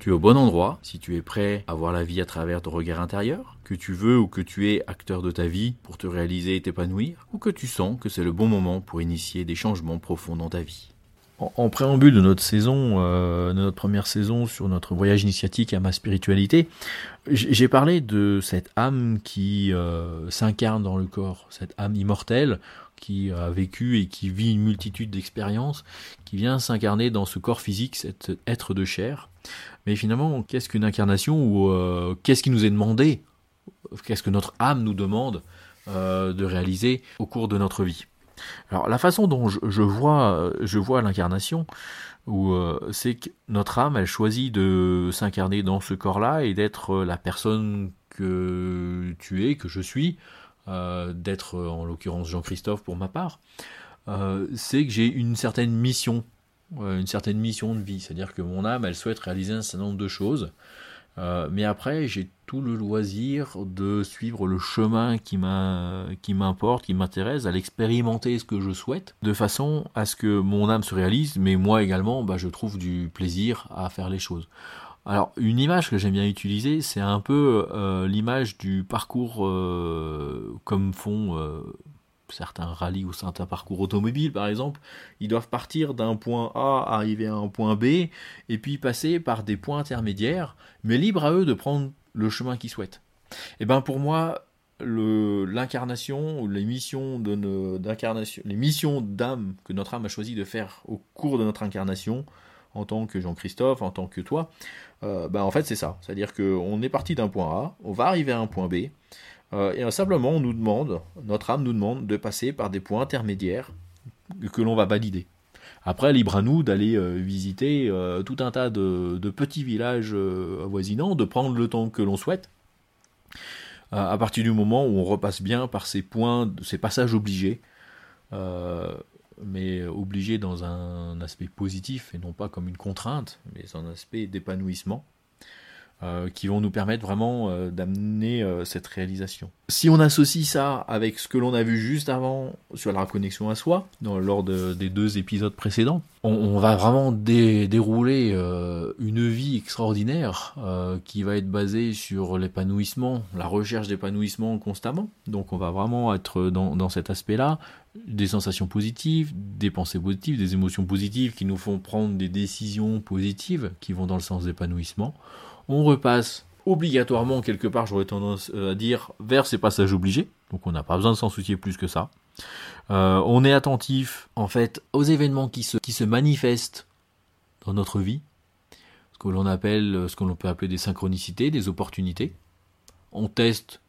Tu es au bon endroit si tu es prêt à voir la vie à travers ton regard intérieur, que tu veux ou que tu es acteur de ta vie pour te réaliser et t'épanouir, ou que tu sens que c'est le bon moment pour initier des changements profonds dans ta vie. En, préambule de notre saison, euh, de notre première saison sur notre voyage initiatique à ma spiritualité, j'ai parlé de cette âme qui euh, s'incarne dans le corps, cette âme immortelle qui a vécu et qui vit une multitude d'expériences, qui vient s'incarner dans ce corps physique, cet être de chair. Mais finalement, qu'est-ce qu'une incarnation ou euh, qu'est-ce qui nous est demandé? Qu'est-ce que notre âme nous demande euh, de réaliser au cours de notre vie? Alors la façon dont je, vois, je vois l'incarnation, euh, c'est que notre âme, elle choisit de s'incarner dans ce corps-là et d'être la personne que tu es, que je suis, d'être en l'occurrence Jean-Christophe pour ma part, c'est que j'ai une certaine mission une certaine mission de vie. C'est-à-dire que mon âme, elle souhaite réaliser un certain nombre de choses. Euh, mais après, j'ai tout le loisir de suivre le chemin qui m'importe, qui m'intéresse, à l'expérimenter ce que je souhaite, de façon à ce que mon âme se réalise, mais moi également, bah, je trouve du plaisir à faire les choses. Alors, une image que j'aime bien utiliser, c'est un peu euh, l'image du parcours euh, comme font certains rallyes ou certains parcours automobiles par exemple, ils doivent partir d'un point A, arriver à un point B, et puis passer par des points intermédiaires, mais libre à eux de prendre le chemin qu'ils souhaitent. Et eh ben pour moi, l'incarnation ou les missions d'incarnation, les missions d'âme que notre âme a choisi de faire au cours de notre incarnation, en tant que Jean-Christophe, en tant que toi, euh, ben en fait c'est ça. C'est-à-dire qu'on est parti d'un point A, on va arriver à un point B, euh, et simplement, on nous demande, notre âme nous demande de passer par des points intermédiaires que l'on va valider. Après, libre à nous d'aller euh, visiter euh, tout un tas de, petits villages avoisinants, de prendre le temps que l'on souhaite, à partir du moment où on repasse bien par ces points, ces passages obligés, mais obligés dans un aspect positif et non pas comme une contrainte, mais un aspect d'épanouissement. Euh, qui vont nous permettre vraiment euh, d'amener euh, cette réalisation. Si on associe ça avec ce que l'on a vu juste avant sur la connexion à soi, lors des deux épisodes précédents, on, va vraiment dérouler une vie extraordinaire qui va être basée sur l'épanouissement, la recherche d'épanouissement constamment. Donc on va vraiment être dans cet aspect-là, des sensations positives, des pensées positives, des émotions positives qui nous font prendre des décisions positives qui vont dans le sens d'épanouissement on repasse obligatoirement quelque part, j'aurais tendance euh, à dire, vers ces passages obligés. Donc on n'a pas besoin de s'en soucier plus que ça. Euh, on est attentif en fait aux événements qui se, manifestent dans notre vie, ce que l'on appelle, ce que l'on peut appeler des synchronicités, des opportunités. On teste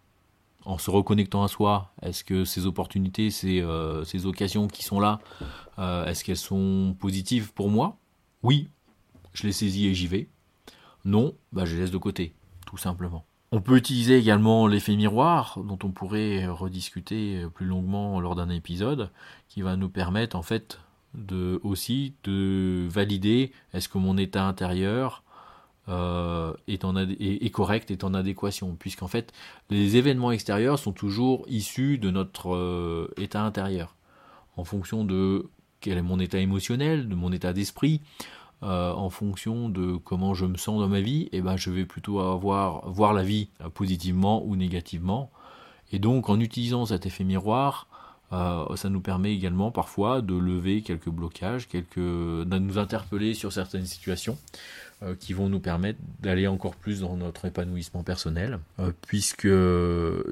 en se reconnectant à soi, est-ce que ces opportunités, ces, euh, ces occasions qui sont là, est-ce qu'elles sont positives pour moi? Oui, je les saisis et j'y vais. Non, bah je laisse de côté, tout simplement. On peut utiliser également l'effet miroir, dont on pourrait rediscuter plus longuement lors d'un épisode, qui va nous permettre en fait de aussi de valider est-ce que mon état intérieur euh, est, correct, est en adéquation, puisqu'en fait les événements extérieurs sont toujours issus de notre euh, état intérieur, en fonction de quel est mon état émotionnel, de mon état d'esprit, euh, en fonction de comment je me sens dans ma vie, et eh ben je vais plutôt avoir voir la vie euh, positivement ou négativement. Et donc en utilisant cet effet miroir, euh, ça nous permet également parfois de lever quelques blocages, quelques, de nous interpeller sur certaines situations euh, qui vont nous permettre d'aller encore plus dans notre épanouissement personnel. Euh, puisque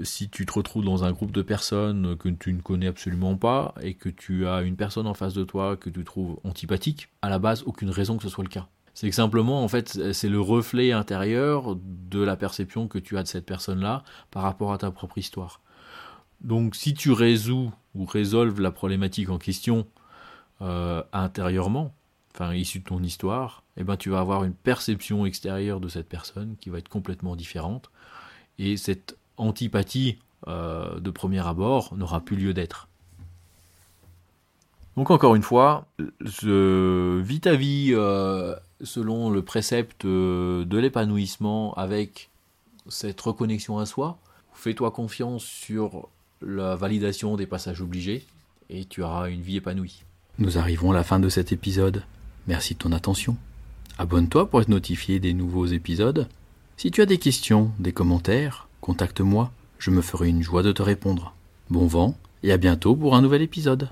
si tu te retrouves dans un groupe de personnes que tu ne connais absolument pas et que tu as une personne en face de toi que tu trouves antipathique, à la base aucune raison que ce soit le cas. C'est que simplement, en fait, c'est le reflet intérieur de la perception que tu as de cette personne-là par rapport à ta propre histoire. Donc si tu résous ou résolves la problématique en question euh, intérieurement, enfin issue de ton histoire, eh ben tu vas avoir une perception extérieure de cette personne qui va être complètement différente. Et cette antipathie euh, de premier abord n'aura plus lieu d'être. Donc encore une fois, je vis ta vie euh, selon le précepte de l'épanouissement avec cette reconnexion à soi. Fais-toi confiance sur la validation des passages obligés et tu auras une vie épanouie. Nous arrivons à la fin de cet épisode. Merci de ton attention. Abonne-toi pour être notifié des nouveaux épisodes. Si tu as des questions, des commentaires, contacte-moi, je me ferai une joie de te répondre. Bon vent et à bientôt pour un nouvel épisode.